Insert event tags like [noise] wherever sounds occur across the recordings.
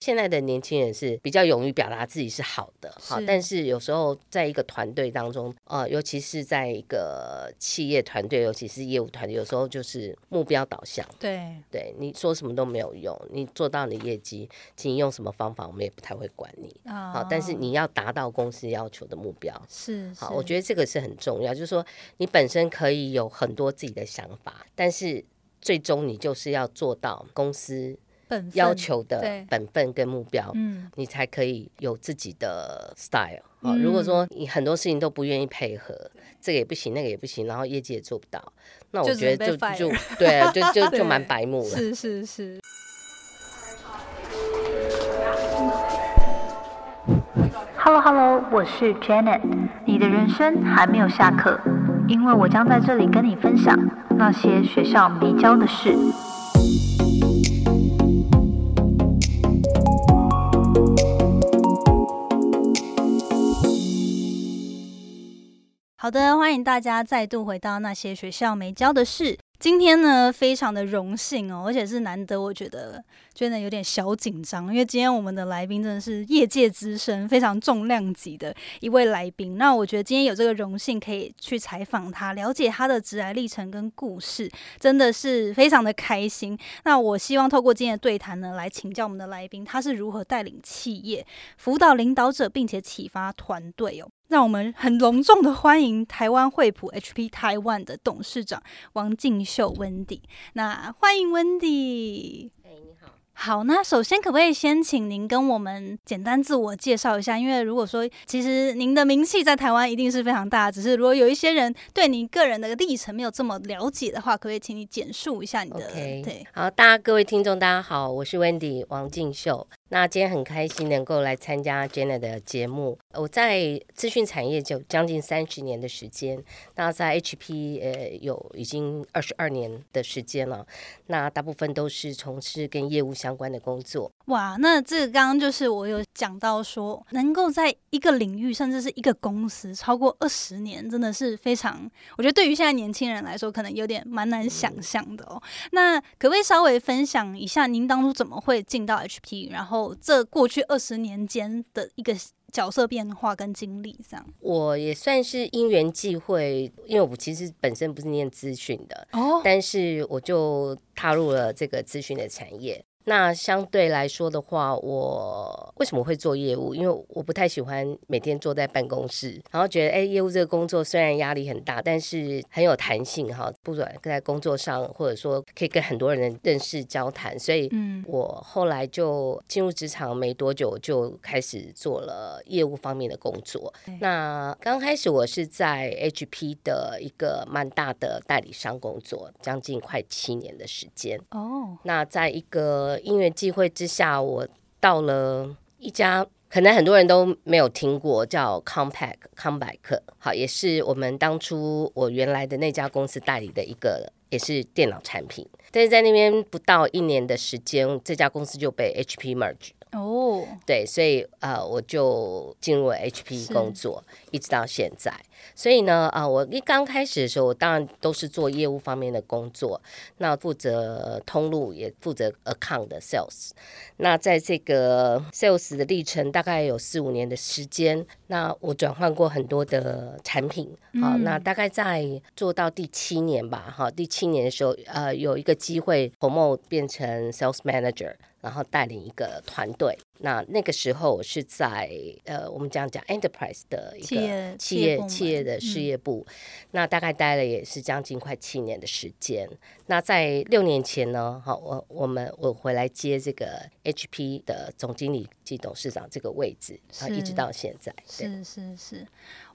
现在的年轻人是比较勇于表达自己是好的，好，但是有时候在一个团队当中，呃，尤其是在一个企业团队，尤其是业务团队，有时候就是目标导向。对，对你说什么都没有用，你做到你业绩，请你用什么方法，我们也不太会管你。啊好，但是你要达到公司要求的目标。是好，我觉得这个是很重要，就是说你本身可以有很多自己的想法，但是最终你就是要做到公司要求的本分跟目标，嗯你才可以有自己的 style。好，嗯如果说你很多事情都不愿意配合，这个也不行，那个也不行，然后业绩也做不到，那我觉得就就对啊，就就就 [laughs] 蛮白目了。是是是。Hello Hello，我是 Janet。你的人生还没有下课，因为我将在这里跟你分享那些学校没教的事。好的，欢迎大家再度回到那些学校没教的事。今天呢，非常的荣幸哦，而且是难得，我觉得真的有点小紧张，因为今天我们的来宾真的是业界资深、非常重量级的一位来宾。那我觉得今天有这个荣幸可以去采访他，了解他的职来历程跟故事，真的是非常的开心。那我希望透过今天的对谈呢，来请教我们的来宾，他是如何带领企业、辅导领导者，并且启发团队哦。让我们很隆重的欢迎台湾惠普 HP 台湾的董事长王静秀 Wendy。那欢迎 Wendy。哎，你好。好，那首先可不可以先请您跟我们简单自我介绍一下？因为如果说其实您的名气在台湾一定是非常大，只是如果有一些人对您个人的历程没有这么了解的话，可不可以请你简述一下你的 OK，对？好，大家各位听众，大家好，我是 Wendy 王静秀。那今天很开心能够来参加 Jenna 的节目。我在资讯产业就将近三十年的时间，那在 HP 呃有已经二十二年的时间了。那大部分都是从事跟业务相关的工作。哇，那这个刚刚就是我有讲到说，能够在一个领域甚至是一个公司超过二十年，真的是非常，我觉得对于现在年轻人来说，可能有点蛮难想象的哦。那可不可以稍微分享一下，您当初怎么会进到 HP，然后这过去二十年间的一个角色变化跟经历，这样？我也算是因缘际会，因为我其实本身不是念资讯的，哦，但是我就踏入了这个资讯的产业。那相对来说的话，我为什么会做业务？因为我不太喜欢每天坐在办公室，然后觉得，哎，业务这个工作虽然压力很大，但是很有弹性哈，不管在工作上，或者说可以跟很多人认识交谈，所以嗯，我后来就进入职场没多久，就开始做了业务方面的工作。那刚开始我是在 HP 的一个蛮大的代理商工作，将近快七年的时间。哦，那在一个因缘际会之下，我到了一家。可能很多人都没有听过，叫 COMPAK COME BACK，好，也是我们当初我原来的那家公司代理的一个，也是电脑产品。但是在那边不到一年的时间，这家公司就被 HP merge，哦，对，所以呃，我就进入了 HP 是工作，一直到现在。所以呢，啊、我一刚开始的时候，我当然都是做业务方面的工作，那负责通路，也负责 account 的 sales。那在这个 sales 的历程，大概有四五年的时间。那我转换过很多的产品，好、嗯那大概在做到第七年吧，哈，第七年的时候，呃，有一个机会 promote 变成 sales manager，然后带领一个团队。那那个时候我是在呃，我们讲讲 enterprise 的一个企业企企业的事嗯业部，那大概待了也是将近快七年的时间。那在六年前呢，好，我我们我回来接这个 HP 的总经理及董事长这个位置，然后一直到现在。是是是，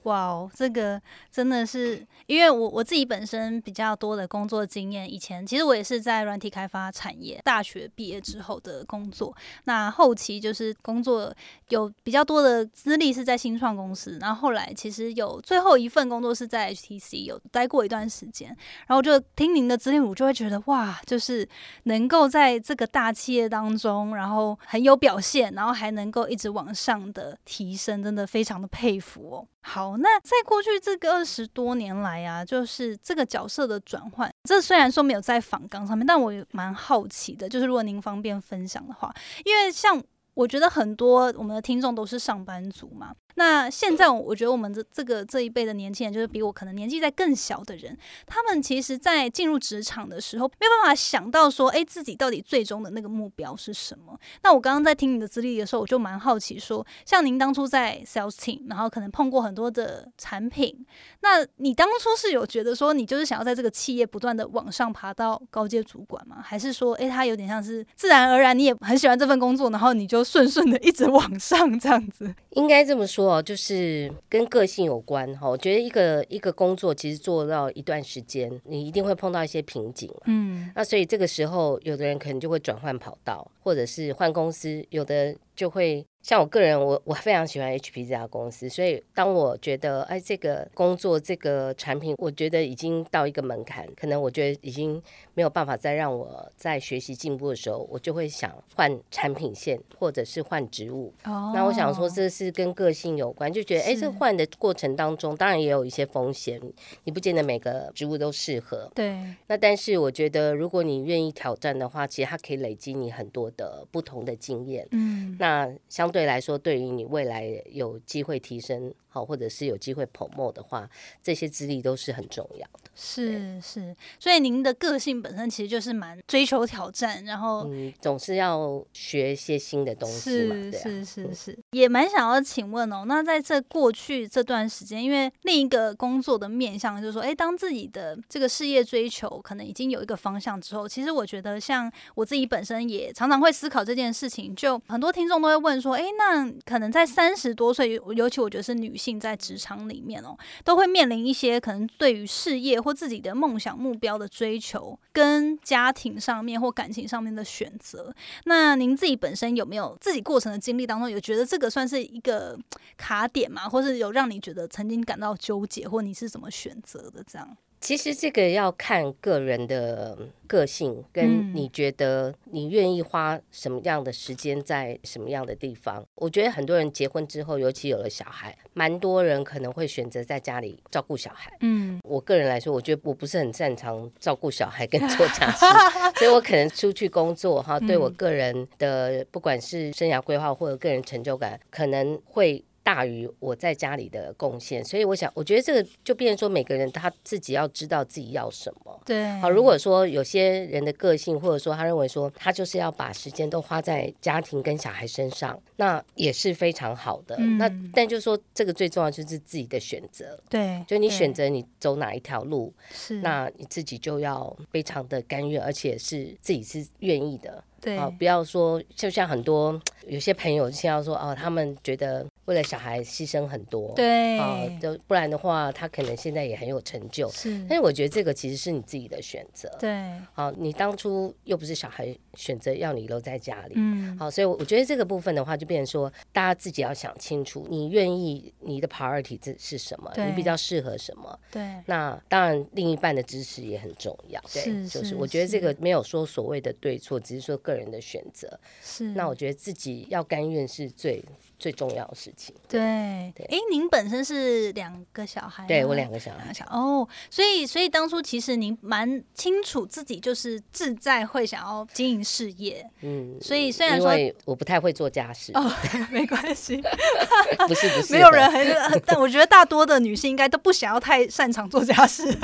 哇哦，这个真的是，因为我我自己本身比较多的工作经验，以前其实我也是在软体开发产业，大学毕业之后的工作，那后期就是是工作有比较多的资历是在新创公司，然后后来其实有最后一份工作是在 HTC 有待过一段时间，然后就听您的资历，我就会觉得哇，就是能够在这个大企业当中，然后很有表现，然后还能够一直往上的提升，真的非常的佩服哦。好，那在过去这个二十多年来啊，就是这个角色的转换，这虽然说没有在访纲上面，但我蛮好奇的，就是如果您方便分享的话，因为像我觉得很多我们的听众都是上班族嘛。那现在我觉得我们的这个这一辈的年轻人，就是比我可能年纪在更小的人，他们其实，在进入职场的时候，没有办法想到说，哎，自己到底最终的那个目标是什么。那我刚刚在听你的资历的时候，我就蛮好奇，说像您当初在 sales team，然后可能碰过很多的产品，那你当初是有觉得说，你就是想要在这个企业不断的往上爬到高阶主管吗？还是说，哎，他有点像是自然而然，你也很喜欢这份工作，然后你就顺顺的一直往上这样子？应该这么说。哦，就是跟个性有关哈。我觉得一个一个工作其实做到一段时间，你一定会碰到一些瓶颈。嗯，那所以这个时候，有的人可能就会转换跑道，或者是换公司，有的就会。像我个人，我我非常喜欢 HP 这家公司，所以当我觉得哎，这个工作这个产品，我觉得已经到一个门槛，可能我觉得已经没有办法再让我在学习进步的时候，我就会想换产品线或者是换职务。哦，那我想说这是跟个性有关，就觉得哎，这换的过程当中，当然也有一些风险，你不见得每个职务都适合。对。那但是我觉得，如果你愿意挑战的话，其实它可以累积你很多的不同的经验。嗯。那相。对来说，对于你未来有机会提升。好，或者是有机会捧墨的话，这些资历都是很重要的。是是，所以您的个性本身其实就是蛮追求挑战，然后嗯，总是要学一些新的东西嘛。是是是是，也蛮想要请问哦，那在这过去这段时间，因为另一个工作的面向就是说，哎，当自己的这个事业追求可能已经有一个方向之后，其实我觉得像我自己本身也常常会思考这件事情。就很多听众都会问说，哎，那可能在三十多岁，尤其我觉得是女性。在职场里面哦，都会面临一些可能对于事业或自己的梦想目标的追求，跟家庭上面或感情上面的选择。那您自己本身有没有自己过程的经历当中，有觉得这个算是一个卡点吗？或是有让你觉得曾经感到纠结，或你是怎么选择的？这样？其实这个要看个人的个性，跟你觉得你愿意花什么样的时间在什么样的地方。我觉得很多人结婚之后，尤其有了小孩，蛮多人可能会选择在家里照顾小孩。嗯，我个人来说，我觉得我不是很擅长照顾小孩跟做家事，[laughs] 所以我可能出去工作哈，对我个人的不管是生涯规划或者个人成就感，可能会。大于我在家里的贡献，所以我想，我觉得这个就变成说，每个人他自己要知道自己要什么。对，好，如果说有些人的个性，或者说他认为说他就是要把时间都花在家庭跟小孩身上，那也是非常好的。那但就是说，这个最重要就是自己的选择。对，就你选择你走哪一条路，是那你自己就要非常的甘愿，而且是自己是愿意的。对，不要说就像很多有些朋友现在说哦，他们觉得。为了小孩牺牲很多，对啊，就不然的话，他可能现在也很有成就。是，但是我觉得这个其实是你自己的选择。对，好，你当初又不是小孩选择要你留在家里，嗯，好，所以我觉得这个部分的话，就变成说，大家自己要想清楚，你愿意你的 priority 这是什么，你比较适合什么。对，那当然另一半的支持也很重要。对，就是我觉得这个没有说所谓的对错，只是说个人的选择。是，那我觉得自己要甘愿是最。最重要的事情。对，哎，您本身是两个小孩，对我两个小孩。哦，所以，所以当初其实您蛮清楚自己就是志在会想要经营事业。嗯，所以虽然说我不太会做家事，哦，没关系，[laughs] 不是不是，没有人很，但我觉得大多的女性应该都不想要太擅长做家事。[laughs]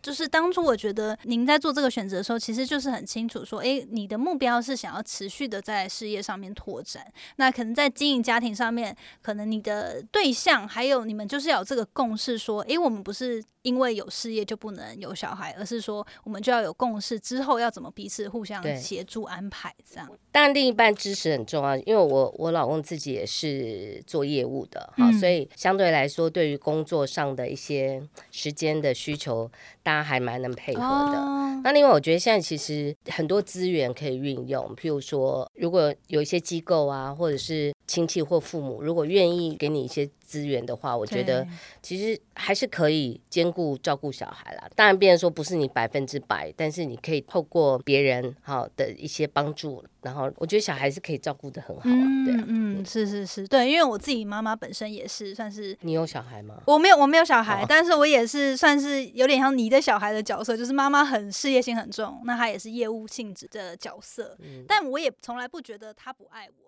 就是当初我觉得您在做这个选择的时候，其实就是很清楚说，哎，你的目标是想要持续的在事业上面拓展。那可能在经营家庭上面，可能你的对象还有你们就是要有这个共识，说，诶，我们不是。因为有事业就不能有小孩，而是说我们就要有共识，之后要怎么彼此互相协助安排这样。当然，另一半支持很重要，因为我我老公自己也是做业务的，哈，所以相对来说，对于工作上的一些时间的需求，大家还蛮能配合的。那另外，我觉得现在其实很多资源可以运用，譬如说，如果有一些机构啊，或者是亲戚或父母，如果愿意给你一些。资源的话，我觉得其实还是可以兼顾照顾小孩啦。当然，别人说不是你百分之百，但是你可以透过别人好的一些帮助，然后我觉得小孩是可以照顾的很好啊。对，嗯，是是是，对，因为我自己妈妈本身也是算是。你有小孩吗？我没有，我没有小孩，但是我也是算是有点像你的小孩的角色，就是妈妈很事业心很重，那她也是业务性质的角色，但我也从来不觉得她不爱我。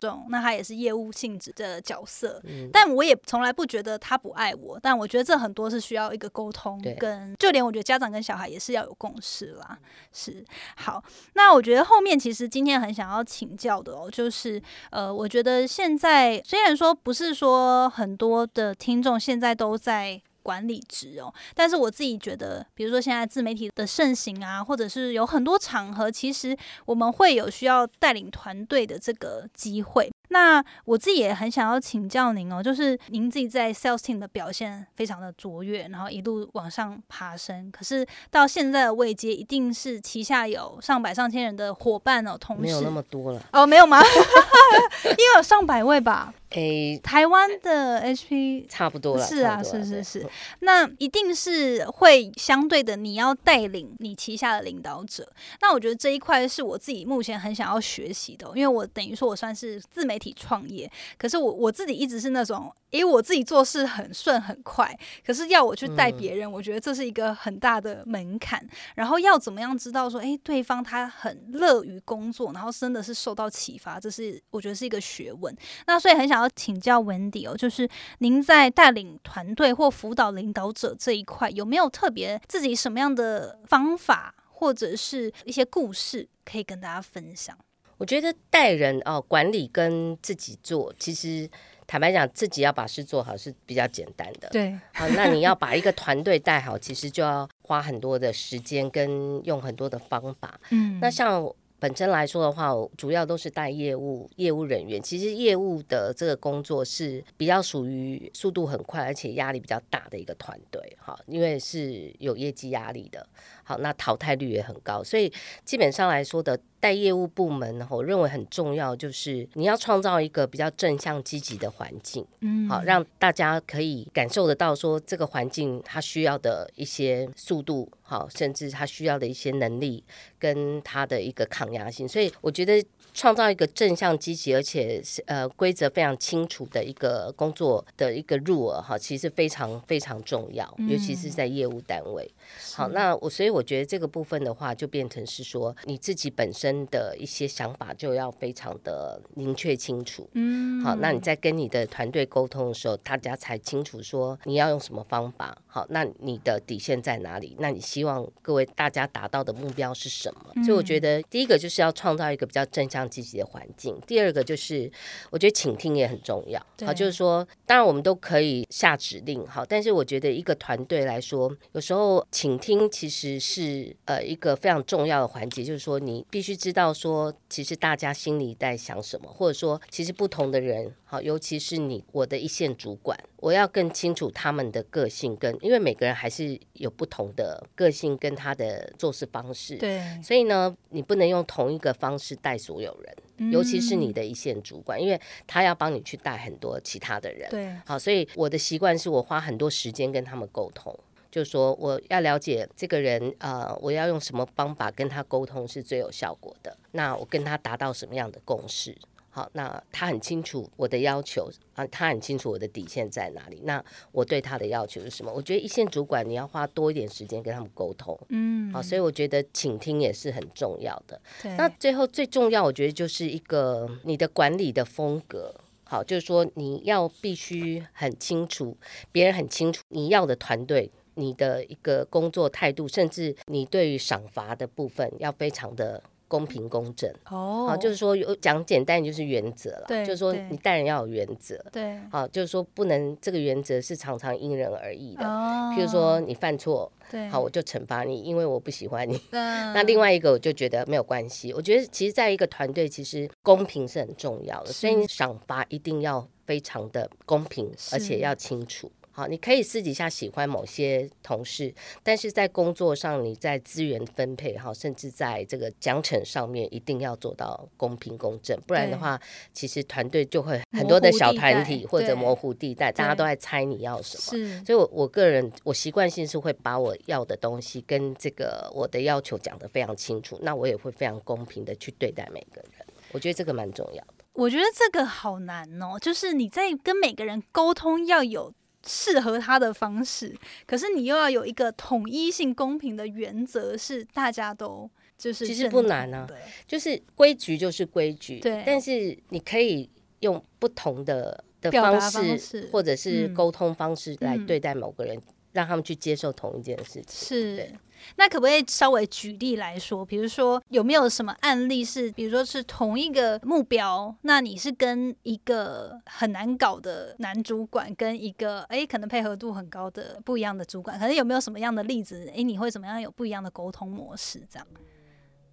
种，那他也是业务性质的角色，但我也从来不觉得他不爱我，但我觉得这很多是需要一个沟通，跟就连我觉得家长跟小孩也是要有共识啦。是好，那我觉得后面其实今天很想要请教的哦，就是呃，我觉得现在虽然说不是说很多的听众现在都在。管理职哦，但是我自己觉得，比如说现在自媒体的盛行啊，或者是有很多场合，其实我们会有需要带领团队的这个机会。那我自己也很想要请教您哦，就是您自己在 sales team 的表现非常的卓越，然后一路往上爬升，可是到现在的位阶，一定是旗下有上百上千人的伙伴哦，同事没有那么多了哦，没有吗？[laughs] 因为有上百位吧？诶，台湾的 HP 差不多了，是啊，是是是，那一定是会相对的，你要带领你旗下的领导者。那我觉得这一块是我自己目前很想要学习的，因为我等于说我算是自媒体创业，可是我我自己一直是那种。因为我自己做事很顺很快，可是要我去带别人，我觉得这是一个很大的门槛。然后要怎么样知道说，哎，对方他很乐于工作，然后真的是受到启发，这是我觉得是一个学问。那所以很想要请教文迪哦，就是您在带领团队或辅导领导者这一块，有没有特别自己什么样的方法，或者是一些故事可以跟大家分享？我觉得带人哦，管理跟自己做，其实。坦白讲，自己要把事做好是比较简单的。对，好，那你要把一个团队带好，其实就要花很多的时间跟用很多的方法。[laughs] 嗯，那像本身来说的话，主要都是带业务业务人员。其实业务的这个工作是比较属于速度很快，而且压力比较大的一个团队。哈，因为是有业绩压力的。好，那淘汰率也很高，所以基本上来说的。带业务部门，我认为很重要，就是你要创造一个比较正向积极的环境，嗯，好，让大家可以感受得到，说这个环境它需要的一些速度，好，甚至它需要的一些能力跟它的一个抗压性。所以我觉得创造一个正向积极，而且是呃规则非常清楚的一个工作的一个入耳，哈，其实非常非常重要，尤其是在业务单位。好，那我所以我觉得这个部分的话，就变成是说你自己本身。的一些想法就要非常的明确清楚，嗯，好，那你在跟你的团队沟通的时候，大家才清楚说你要用什么方法，好，那你的底线在哪里？那你希望各位大家达到的目标是什么？所以我觉得第一个就是要创造一个比较正向积极的环境，第二个就是我觉得倾听也很重要，好，就是说当然我们都可以下指令，好，但是我觉得一个团队来说，有时候倾听其实是呃一个非常重要的环节，就是说你必须。知道说，其实大家心里在想什么，或者说，其实不同的人，好，尤其是你，我的一线主管，我要更清楚他们的个性，跟因为每个人还是有不同的个性跟他的做事方式，对，所以呢，你不能用同一个方式带所有人，尤其是你的一线主管，因为他要帮你去带很多其他的人，对，好，所以我的习惯是我花很多时间跟他们沟通。就是说，我要了解这个人，呃，我要用什么方法跟他沟通是最有效果的。那我跟他达到什么样的共识？好，那他很清楚我的要求啊，他很清楚我的底线在哪里。那我对他的要求是什么？我觉得一线主管你要花多一点时间跟他们沟通，嗯，好，所以我觉得倾听也是很重要的。那最后最重要，我觉得就是一个你的管理的风格。好，就是说你要必须很清楚，别人很清楚你要的团队。你的一个工作态度，甚至你对于赏罚的部分，要非常的公平公正。哦，好，就是说有讲简单，就是原则了。对，就是说你待人要有原则。对，好，就是说不能这个原则是常常因人而异的。哦，譬如说你犯错，对，好，我就惩罚你，因为我不喜欢你。嗯，那另外一个我就觉得没有关系。我觉得其实在一个团队，其实公平是很重要的，所以你赏罚一定要非常的公平，而且要清楚。好，你可以私底下喜欢某些同事，但是在工作上，你在资源分配哈，甚至在这个奖惩上面，一定要做到公平公正，不然的话，其实团队就会很多的小团体或者模糊地带，大家都在猜你要什么。所以，我我个人我习惯性是会把我要的东西跟这个我的要求讲得非常清楚，那我也会非常公平的去对待每个人。我觉得这个蛮重要的。我觉得这个好难哦，就是你在跟每个人沟通要有适合他的方式，可是你又要有一个统一性、公平的原则，是大家都就是其实不难啊，就是规矩就是规矩，对，但是你可以用不同的的方式或者是沟通方式来对待某个人，让他们去接受同一件事情，是。那可不可以稍微举例来说？比如说有没有什么案例是，比如说是同一个目标，那你是跟一个很难搞的男主管，跟一个哎可能配合度很高的不一样的主管，可能有没有什么样的例子？哎，你会怎么样有不一样的沟通模式？这样，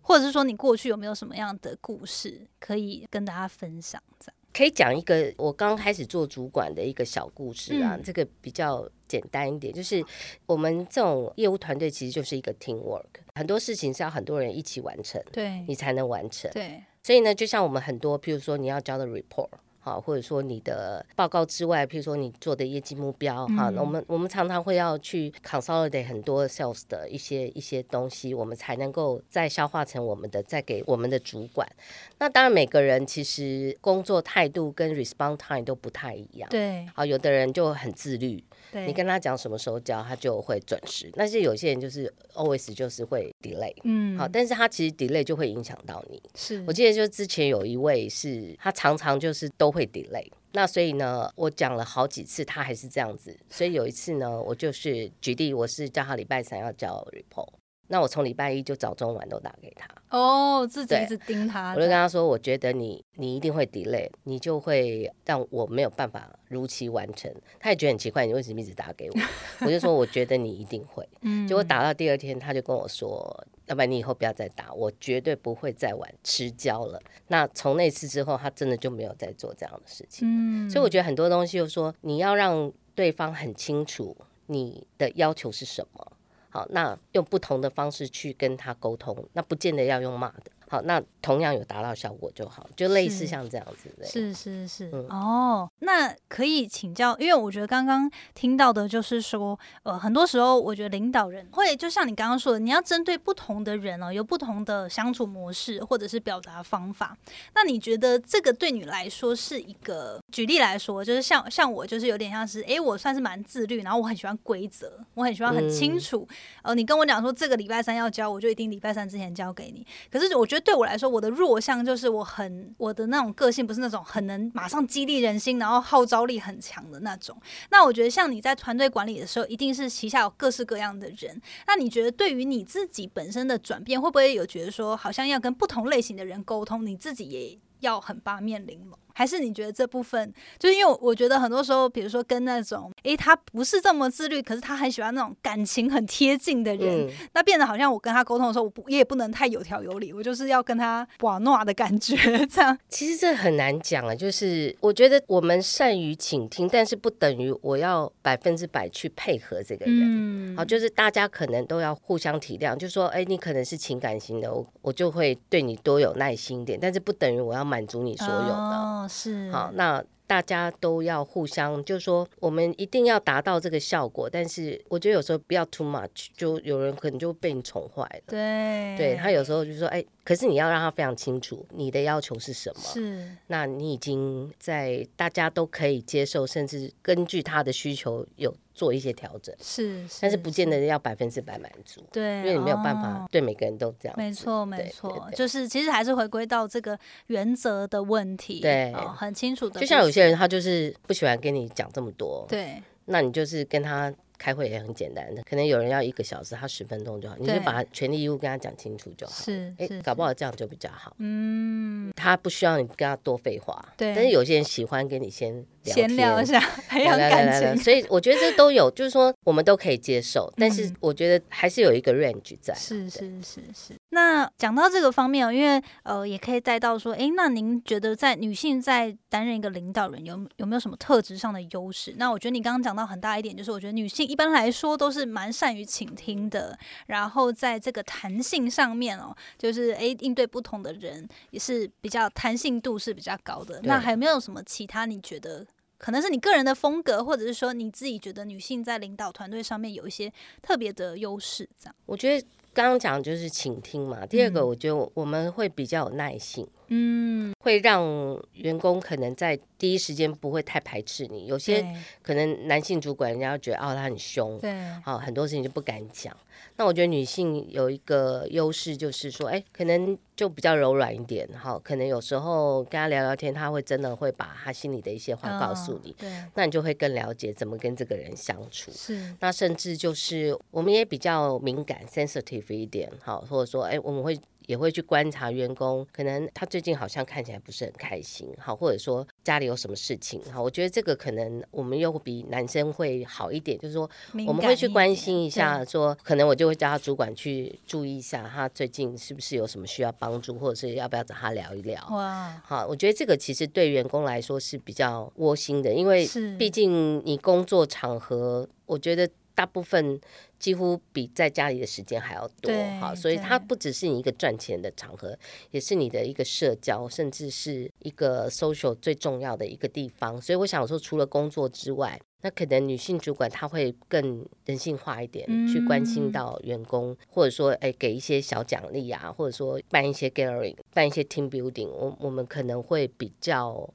或者是说你过去有没有什么样的故事可以跟大家分享？这样。可以讲一个我刚开始做主管的一个小故事啊，这个比较简单一点，就是我们这种业务团队其实就是一个 team work，很多事情是要很多人一起完成，对，你才能完成，对，所以呢，就像我们很多，譬如说你要交的 report。好，或者说你的报告之外，譬如说你做的业绩目标，哈，那我们我们常常会要去 consolidate 很多 sales 的一些一些东西，我们才能够再消化成我们的，再给我们的主管。那当然，每个人其实工作态度跟 response time 都不太一样。对，好，有的人就很自律。你跟他讲什么时候交，他就会准时。但是有些人就是 always 就是会 delay，嗯，好，但是他其实 delay 就会影响到你。是我记得就之前有一位是，他常常就是都会 delay，那所以呢，我讲了好几次，他还是这样子。所以有一次呢，我就是举例，我是叫他礼拜三要交 report。那我从礼拜一就早中晚都打给他哦，自己一直盯他。我就跟他说，我觉得你你一定会 delay，你就会让我没有办法如期完成。他也觉得很奇怪，你为什么一直打给我？[laughs] 我就说我觉得你一定会。[laughs] 嗯，结果打到第二天，他就跟我说，要不然你以后不要再打，我绝对不会再玩迟交了。那从那次之后，他真的就没有再做这样的事情。嗯，所以我觉得很多东西，就说你要让对方很清楚你的要求是什么。好，那用不同的方式去跟他沟通，那不见得要用骂的。好，那同样有达到效果就好，就类似像这样子的。是是是，哦，那可以请教，因为我觉得刚刚听到的就是说，呃，很多时候我觉得领导人会就像你刚刚说的，你要针对不同的人哦，有不同的相处模式或者是表达方法。那你觉得这个对你来说是一个举例来说，就是像像我就是有点像是，哎，我算是蛮自律，然后我很喜欢规则，我很喜欢很清楚。呃，你跟我讲说这个礼拜三要交，我就一定礼拜三之前交给你。可是我觉得。对我来说，我的弱项就是我很我的那种个性不是那种很能马上激励人心，然后号召力很强的那种。那我觉得像你在团队管理的时候，一定是旗下有各式各样的人。那你觉得对于你自己本身的转变，会不会有觉得说，好像要跟不同类型的人沟通，你自己也要很八面玲珑？还是你觉得这部分，就是因为我觉得很多时候，比如说跟那种，诶，他不是这么自律，可是他很喜欢那种感情很贴近的人，那变得好像我跟他沟通的时候，我不也不能太有条有理，我就是要跟他 [laughs] 哇诺的感觉，这样。其实这很难讲啊，就是我觉得我们善于倾听，但是不等于我要百分之百去配合这个人。嗯，好，就是大家可能都要互相体谅，就说，哎，你可能是情感型的，我我就会对你多有耐心点，但是不等于我要满足你所有的。是好，那大家都要互相，就是说，我们一定要达到这个效果。但是我觉得有时候不要 too much，就有人可能就被你宠坏了。对，对他有时候就说，哎，可是你要让他非常清楚你的要求是什么。是，那你已经在大家都可以接受，甚至根据他的需求有。做一些调整是，但是不见得要百分之百满足，对，因为你没有办法对每个人都这样。没错，没错，就是其实还是回归到这个原则的问题，对，很清楚的。就像有些人他就是不喜欢跟你讲这么多，对，那你就是跟他。开会也很简单的，可能有人要一个小时，他十分钟就好，你就把权利义务跟他讲清楚就好。是，哎，搞不好这样就比较好。嗯，他不需要你跟他多废话。对。但是有些人喜欢跟你先闲聊一下，培养感情。所以我觉得这都有，就是说我们都可以接受，但是我觉得还是有一个 range 在。是是是是。那讲到这个方面哦，因为呃，也可以带到说，诶，那您觉得在女性在担任一个领导人，有有没有什么特质上的优势？那我觉得你刚刚讲到很大一点，就是我觉得女性一般来说都是蛮善于倾听的，然后在这个弹性上面哦，就是诶，应对不同的人也是比较弹性度是比较高的。那还有没有什么其他你觉得可能是你个人的风格，或者是说你自己觉得女性在领导团队上面有一些特别的优势？这样，我觉得。刚刚讲就是倾听嘛，第二个我觉得我们会比较有耐性，嗯，会让员工可能在第一时间不会太排斥你。有些可能男性主管人家觉得哦他很凶，对，好很多事情就不敢讲。那我觉得女性有一个优势就是说，哎，可能就比较柔软一点，哈，可能有时候跟他聊聊天，他会真的会把他心里的一些话告诉你，对，那你就会更了解怎么跟这个人相处。是，那甚至就是我们也比较敏感 sensitive。一点好，或者说，哎，我们会也会去观察员工，可能他最近好像看起来不是很开心，好，或者说家里有什么事情，好，我觉得这个可能我们又比男生会好一点，就是说我们会去关心一下，说可能我就会叫他主管去注意一下，他最近是不是有什么需要帮助，或者是要不要找他聊一聊。哇，好，我觉得这个其实对员工来说是比较窝心的，因为毕竟你工作场合，我觉得。大部分几乎比在家里的时间还要多哈，所以它不只是你一个赚钱的场合，也是你的一个社交，甚至是一个 social 最重要的一个地方。所以我想说，除了工作之外，那可能女性主管她会更人性化一点，去关心到员工，或者说哎给一些小奖励啊，或者说办一些 gathering，办一些 team building，我我们可能会比较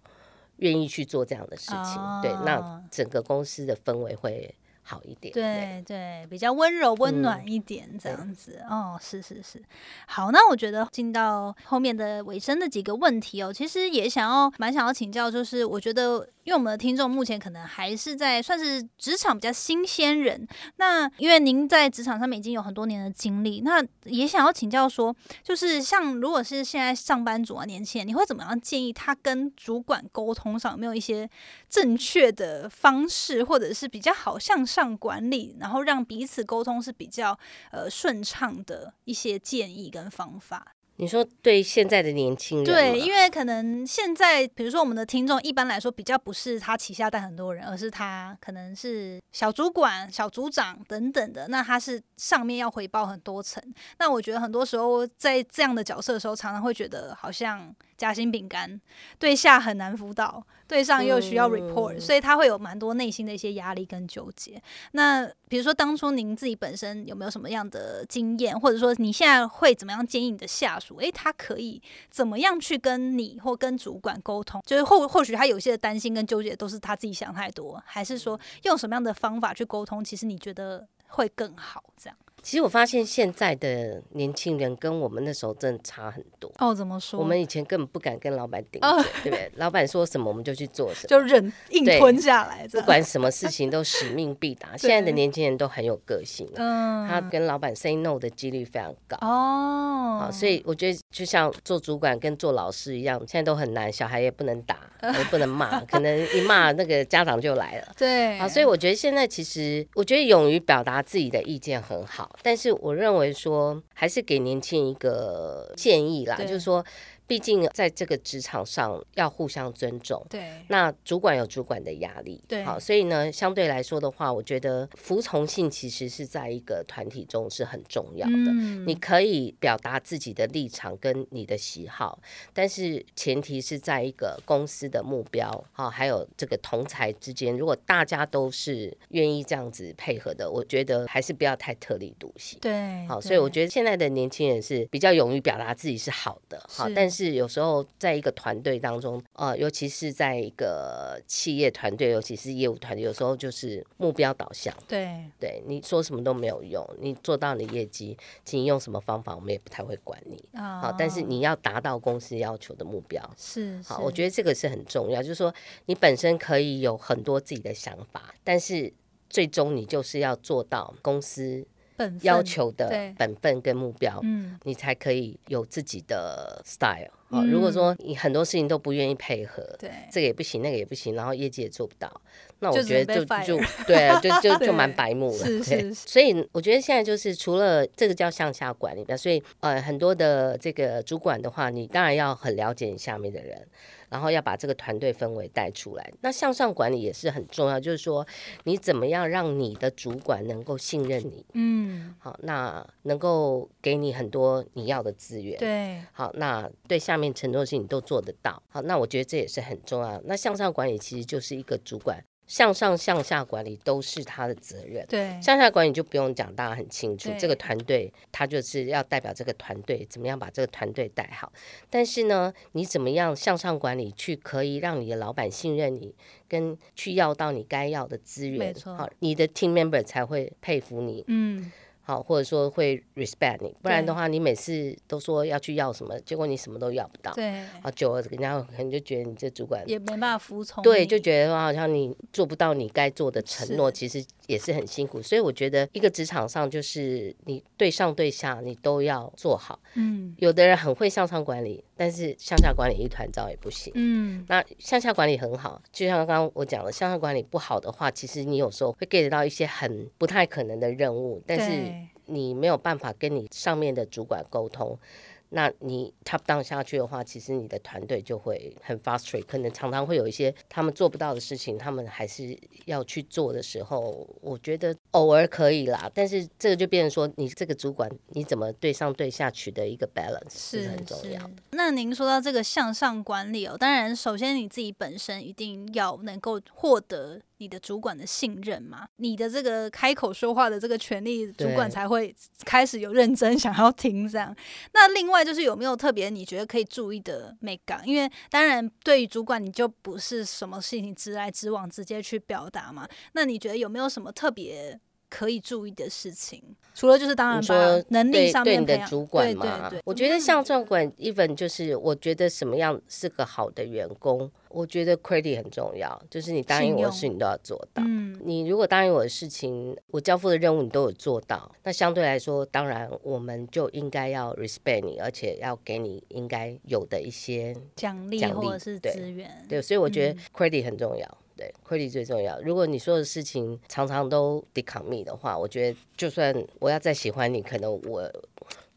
愿意去做这样的事情。对，那整个公司的氛围会。好一点，对对，比较温柔温暖一点这样子哦，是是是，好，那我觉得进到后面的尾声的几个问题哦，其实也想要蛮想要请教，就是我觉得。因为我们的听众目前可能还是在算是职场比较新鲜人，那因为您在职场上面已经有很多年的经历，那也想要请教说，就是像如果是现在上班族啊，年轻人，你会怎么样建议他跟主管沟通上有没有一些正确的方式，或者是比较好向上管理，然后让彼此沟通是比较呃顺畅的一些建议跟方法？你说对现在的年轻人，对，因为可能现在，比如说我们的听众，一般来说比较不是他旗下带很多人，而是他可能是小主管、小组长等等的，那他是上面要回报很多层。那我觉得很多时候在这样的角色的时候，常常会觉得好像。夹心饼干，对下很难辅导，对上又需要 report，所以他会有蛮多内心的一些压力跟纠结。那比如说当初您自己本身有没有什么样的经验，或者说你现在会怎么样建议你的下属？诶，他可以怎么样去跟你或跟主管沟通？就是或或许他有些的担心跟纠结都是他自己想太多，还是说用什么样的方法去沟通？其实你觉得会更好这样？其实我发现现在的年轻人跟我们那时候真的差很多。哦，怎么说？我们以前根本不敢跟老板顶嘴，对不对？[laughs] 老板说什么我们就去做什么，就忍硬吞下来，不管什么事情都使命必达。[laughs] 现在的年轻人都很有个性，嗯，他跟老板 say no 的几率非常高。哦，好，所以我觉得就像做主管跟做老师一样，现在都很难，小孩也不能打，[laughs] 也不能骂，可能一骂那个家长就来了。对，好，所以我觉得现在其实，我觉得勇于表达自己的意见很好。但是我认为说，还是给年轻人一个建议啦，就是说。毕竟在这个职场上要互相尊重，对。那主管有主管的压力，对。好，所以呢，相对来说的话，我觉得服从性其实是在一个团体中是很重要的。嗯。你可以表达自己的立场跟你的喜好，但是前提是在一个公司的目标，好，还有这个同才之间，如果大家都是愿意这样子配合的，我觉得还是不要太特立独行。对。好，所以我觉得现在的年轻人是比较勇于表达自己是好的，好，但是。是有时候在一个团队当中，呃，尤其是在一个企业团队，尤其是业务团队，有时候就是目标导向。对，对，你说什么都没有用，你做到你业绩，请用什么方法，我们也不太会管你。好，但是你要达到公司要求的目标，是好，我觉得这个是很重要。就是说，你本身可以有很多自己的想法，但是最终你就是要做到公司。要求的本分跟目标，嗯，你才可以有自己的 style。啊、如果说你很多事情都不愿意配合，对，这个也不行，那个也不行，然后业绩也做不到，那我觉得就就对啊，就就 [laughs] 就蛮白目了。是对。是是。所以我觉得现在就是除了这个叫向下管理吧，所以呃很多的这个主管的话，你当然要很了解你下面的人，然后要把这个团队氛围带出来。那向上管理也是很重要，就是说你怎么样让你的主管能够信任你，嗯，好，那能够给你很多你要的资源。对，好，那对下面承诺的事情都做得到。好，那我觉得这也是很重要。那向上管理其实就是一个主管向上向下管理都是他的责任。对，向下管理就不用讲，大家很清楚，这个团队他就是要代表这个团队，怎么样把这个团队带好。但是呢，你怎么样向上管理，去可以让你的老板信任你，跟去要到你该要的资源没，错好，你的 team member 才会佩服你，嗯，好，或者说会 respect 你。不然的对话，你每次都说要去要什么，结果你什么都要不到。对，啊，久了人家可能就觉得你这主管也没办法服从你，对，就觉得说好像你做不到你该做的承诺，其实也是很辛苦。所以我觉得一个职场上就是你对上对下你都要做好。嗯有的人很会向上管理，但是向下管理一团糟也不行。嗯，那向下管理很好，就像刚刚我讲的，向下管理不好的话，其实你有时候会 get 到一些很不太可能的任务，但是你没有办法跟你上面的主管沟通。那你 top down 下去的话，其实你的团队就会很 frustrate，可能常常会有一些他们做不到的事情，他们还是要去做的时候，我觉得偶尔可以啦，但是这个就变成说，你这个主管你怎么对上对下取得一个 balance 是是很重要的。。那您说到这个向上管理哦，当然，首先你自己本身一定要能够获得你的主管的信任嘛，你的这个开口说话的这个权利，主管才会开始有认真想要听这样。那另外就是有没有特别你觉得可以注意的美感？因为当然对于主管你就不是什么事情直来直往直接去表达嘛，那你觉得有没有什么特别？可以注意的事情，除了就是当然你说能力上对你的主管嘛，对对，我觉得像这种管 even 就是我觉得什么样是个好的员工，我觉得 credit 很重要，就是你答应我的事信你都要做到。嗯你如果答应我的事情，我交付的任务你都有做到，那相对来说，当然我们就应该要 respect 你，而且要给你应该有的一些奖励奖励或者是对资源，对，所以我觉嗯得 credit 很重要。对，credit 最重要。如果你说的事情常常都 decommit 的话，我觉得就算我要再喜欢你，可能我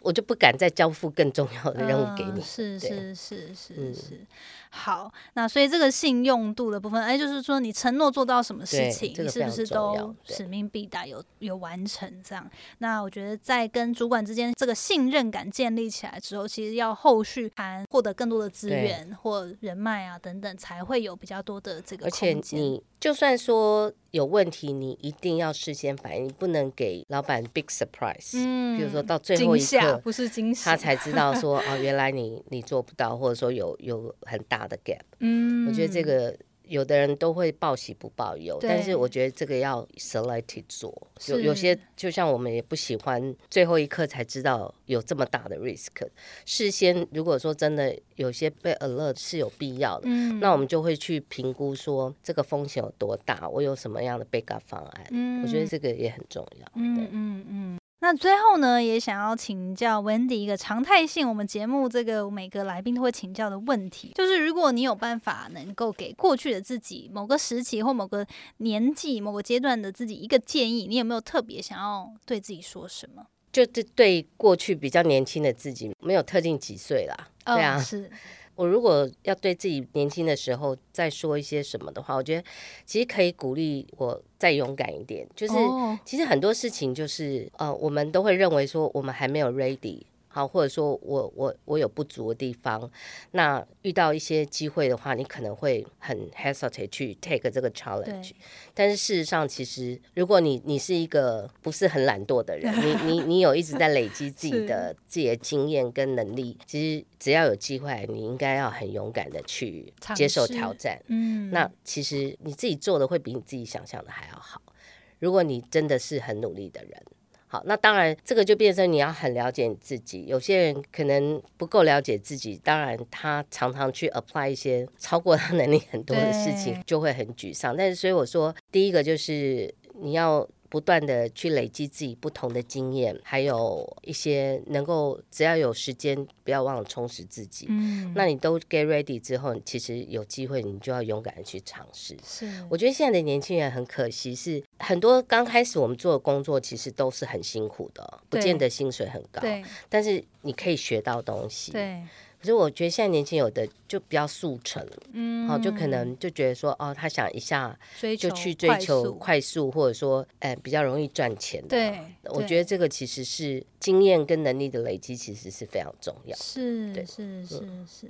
我就不敢再交付更重要的任务给你。嗯是对是是是嗯是，好，那所以这个信用度的部分，哎，就是说你承诺做到什么事情，这个你是不是都使命必达，有有完成这样？那我觉得在跟主管之间这个信任感建立起来之后，其实要后续谈获得更多的资源或人脉啊等等，才会有比较多的这个而且。你就算说有问题，你一定要事先反应，你不能给老板 big surprise。嗯比如说到最后一刻，不是惊喜，他才知道说 [laughs] 哦，原来你你做不到，或者说有有很大的 gap。嗯，我觉得这个有的人都会报喜不报忧，但是我觉得这个要 selected 做。有有些就像我们也不喜欢最后一刻才知道有这么大的 risk，事先如果说真的有些被 alert 是有必要的。嗯，那我们就会去评估说这个风险有多大，我有什么样的 backup 方案。嗯我觉得这个也很重要。嗯对嗯嗯。那最后呢，也想要请教 Wendy 一个常态性，我们节目这个每个来宾都会请教的问题，就是如果你有办法能够给过去的自己某个时期或某个年纪、某个阶段的自己一个建议，你有没有特别想要对自己说什么？就这对过去比较年轻的自己，没有特定几岁啦。对啊哦、，是，我如果要对自己年轻的时候再说一些什么的话，我觉得其实可以鼓励我再勇敢一点。就是、哦其实很多事情就是呃，我们都会认为说我们还没有 ready。好，或者说我我我有不足的地方，那遇到一些机会的话，你可能会很 hesitate 去 take 这个 challenge 对。但是事实上，其实如果你你是一个不是很懒惰的人，你你你有一直在累积自己的自己的经验跟能力，其实只要有机会，你应该要很勇敢的去接受挑战。嗯，那其实你自己做的会比你自己想象的还要好。如果你真的是很努力的人。好，那当然，这个就变成你要很了解你自己。有些人可能不够了解自己，当然他常常去 apply 一些超过他能力很多的事情，就会很沮丧。但是，所以我说，第一个就是你要不断的去累积自己不同的经验，还有一些能够只要有时间，不要忘了充实自己。嗯，那你都 get ready 之后，其实有机会你就要勇敢的去尝试。是我觉得现在的年轻人很可惜，是很多刚开始我们做的工作其实都是很辛苦的，不见得薪水很高，但是你可以学到东西。对，可是我觉得现在年轻有的就比较速成，嗯好、就可能就觉得说，哦，他想一下追求就去追求速快速，或者说，呃，比较容易赚钱的。对，对我觉得这个其实是经验跟能力的累积，其实是非常重要。是对是是是，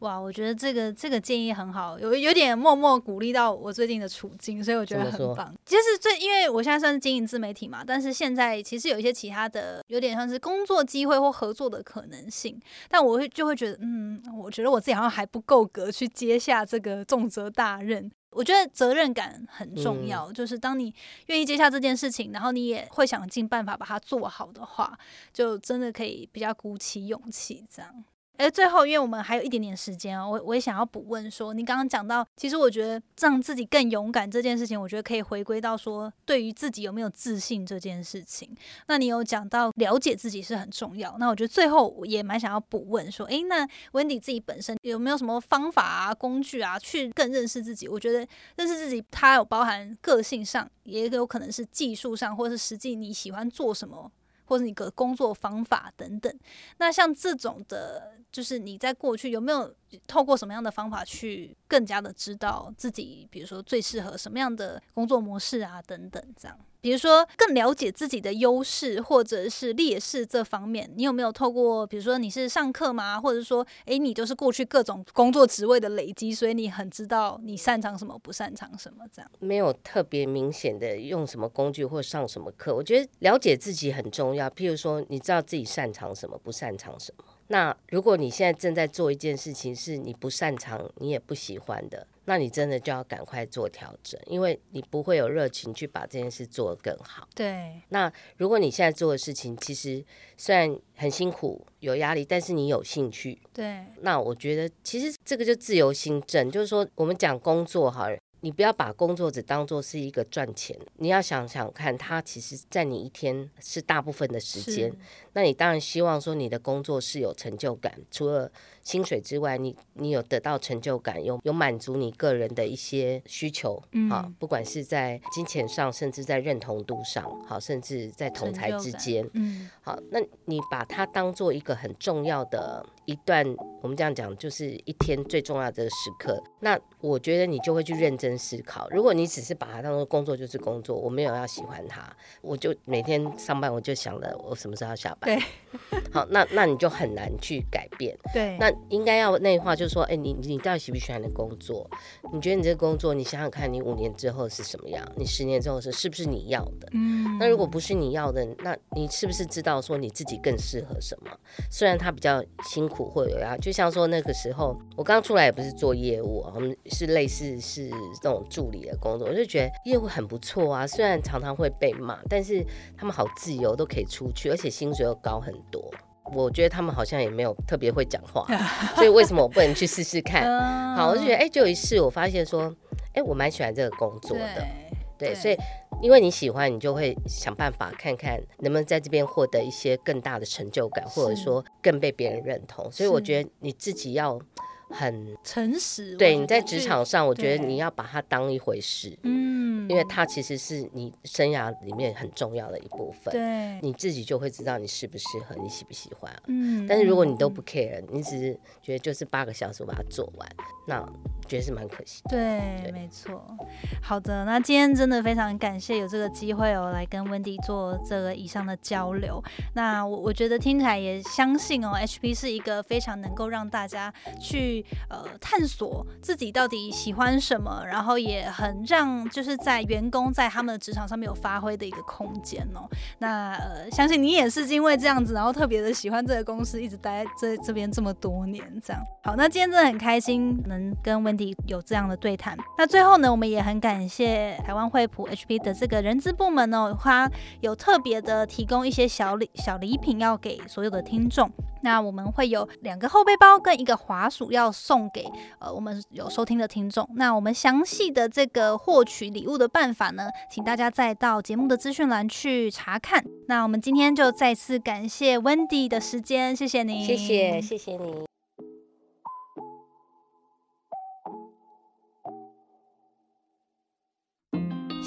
哇！我觉得这个这个建议很好，有有点默默鼓励到我最近的处境，所以我觉得很棒。就是最因为我现在算是经营自媒体嘛，但是现在其实有一些其他的，有点像是工作机会或合作的可能性，但我会就会觉得，嗯，我觉得我自己好像还不够格去接下这个重责大任。我觉得责任感很重嗯要，就是当你愿意接下这件事情，然后你也会想尽办法把它做好的话，就真的可以比较鼓起勇气这样。哎，最后，因为我们还有一点点时间哦，我我也想要补问说，你刚刚讲到，其实我觉得让自己更勇敢这件事情，我觉得可以回归到说，对于自己有没有自信这件事情。那你有讲到了解自己是很重要，那我觉得最后我也蛮想要补问说，诶，那温迪自己本身有没有什么方法啊、工具啊，去更认识自己？我觉得认识自己，它有包含个性上，也有可能是技术上，或是实际你喜欢做什么。或者你的工作方法等等，那像这种的，就是你在过去有没有透过什么样的方法去更加的知道自己，比如说最适合什么样的工作模式啊，等等，这样。比如说更了解自己的优势或者是劣势这方面，你有没有透过，比如说你是上课吗？或者说，诶，你就是过去各种工作职位的累积，所以你很知道你擅长什么，不擅长什么，这样。没有特别明显的用什么工具或上什么课，我觉得了解自己很重要。譬如说，你知道自己擅长什么，不擅长什么。那如果你现在正在做一件事情是你不擅长，你也不喜欢的，那你真的就要赶快做调整，因为你不会有热情去把这件事做得更好。对，那如果你现在做的事情其实虽然很辛苦、有压力，但是你有兴趣，对，那我觉得其实这个就自由心证，就是说我们讲工作好了，你不要把工作只当做是一个赚钱，你要想想看，它其实在你一天是大部分的时间，那你当然希望说你的工作是有成就感，除了薪水之外，你你有得到成就感，有有满足你个人的一些需求，嗯啊，不管是在金钱上，甚至在认同度上，好，甚至在同才之间，嗯，好，那你把它当做一个很重要的一段，我们这样讲，就是一天最重要的时刻。那我觉得你就会去认真思考。如果你只是把它当做工作就是工作，我没有要喜欢它，我就每天上班我就想了我什么时候要下班。对，好，那那你就很难去改变。对，那应该要内化，就是说，哎、你你到底喜不喜欢你的工作？你觉得你这个工作，你想想看，你五年之后是什么样？你十年之后是是不是你要的？嗯，那如果不是你要的，那你是不是知道说你自己更适合什么？虽然他比较辛苦或有啊，就像说那个时候我刚出来也不是做业务啊，我们是类似是这种助理的工作，我就觉得业务很不错啊，虽然常常会被骂，但是他们好自由，都可以出去，而且薪水又高很多。我觉得他们好像也没有特别会讲话，[laughs] 所以为什么我不能去试试看？嗯好，我就觉得哎、就有一次我发现说，哎、我蛮喜欢这个工作的。对对，所以因为你喜欢，你就会想办法看看能不能在这边获得一些更大的成就感，或者说更被别人认同。所以我觉得你自己要很诚实，对你在职场上，我觉得你要把它当一回事，嗯，因为它其实是你生涯里面很重要的一部分。对，你自己就会知道你适不适合，你喜不喜欢啊。嗯，但是如果你都嗯不 care，你只是觉得就是八个小时我把它做完，那觉得是蛮可惜的。对，对没错。好的，那今天真的非常感谢有这个机会哦，来跟温迪做这个以上的交流。那我我觉得听起来也相信哦，HP 是一个非常能够让大家去呃探索自己到底喜欢什么，然后也很让就是在员工在他们的职场上面有发挥的一个空间哦。那呃，相信你也是因为这样子，然后特别的喜欢这个公司，一直待在这这边这么多年，这样。好，那今天真的很开心能跟温迪有这样的对谈。那最后呢，我们也很感谢台湾惠普 HP 的这个人资部门哦，他有特别的提供一些小礼小礼品要给所有的听众。那我们会有两个后背包跟一个滑鼠要送给呃我们有收听的听众。那我们详细的这个获取礼物的办法呢，请大家再到节目的资讯栏去查看。那我们今天就再次感谢 Wendy 的时间，谢谢你，谢谢，谢谢你。